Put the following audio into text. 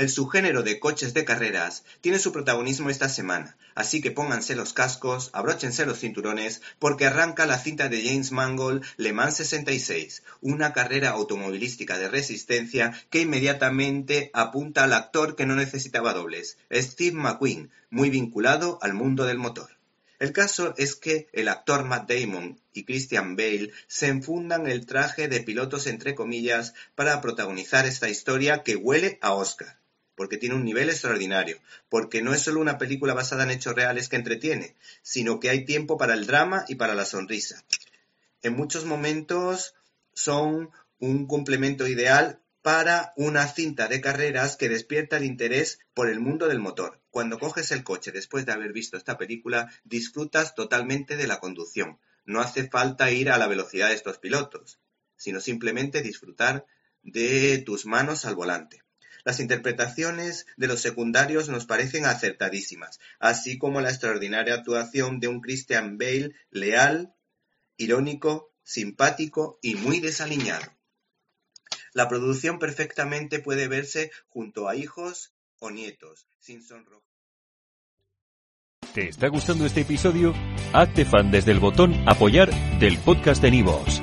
El subgénero de coches de carreras tiene su protagonismo esta semana, así que pónganse los cascos, abróchense los cinturones, porque arranca la cinta de James Mangold Le Mans 66, una carrera automovilística de resistencia que inmediatamente apunta al actor que no necesitaba dobles, Steve McQueen, muy vinculado al mundo del motor. El caso es que el actor Matt Damon y Christian Bale se enfundan el traje de pilotos entre comillas para protagonizar esta historia que huele a Oscar porque tiene un nivel extraordinario, porque no es solo una película basada en hechos reales que entretiene, sino que hay tiempo para el drama y para la sonrisa. En muchos momentos son un complemento ideal para una cinta de carreras que despierta el interés por el mundo del motor. Cuando coges el coche después de haber visto esta película, disfrutas totalmente de la conducción. No hace falta ir a la velocidad de estos pilotos, sino simplemente disfrutar de tus manos al volante. Las interpretaciones de los secundarios nos parecen acertadísimas, así como la extraordinaria actuación de un Christian Bale leal, irónico, simpático y muy desaliñado. La producción perfectamente puede verse junto a hijos o nietos, sin sonrojo. ¿Te está gustando este episodio? Hazte fan desde el botón apoyar del podcast de Nivos.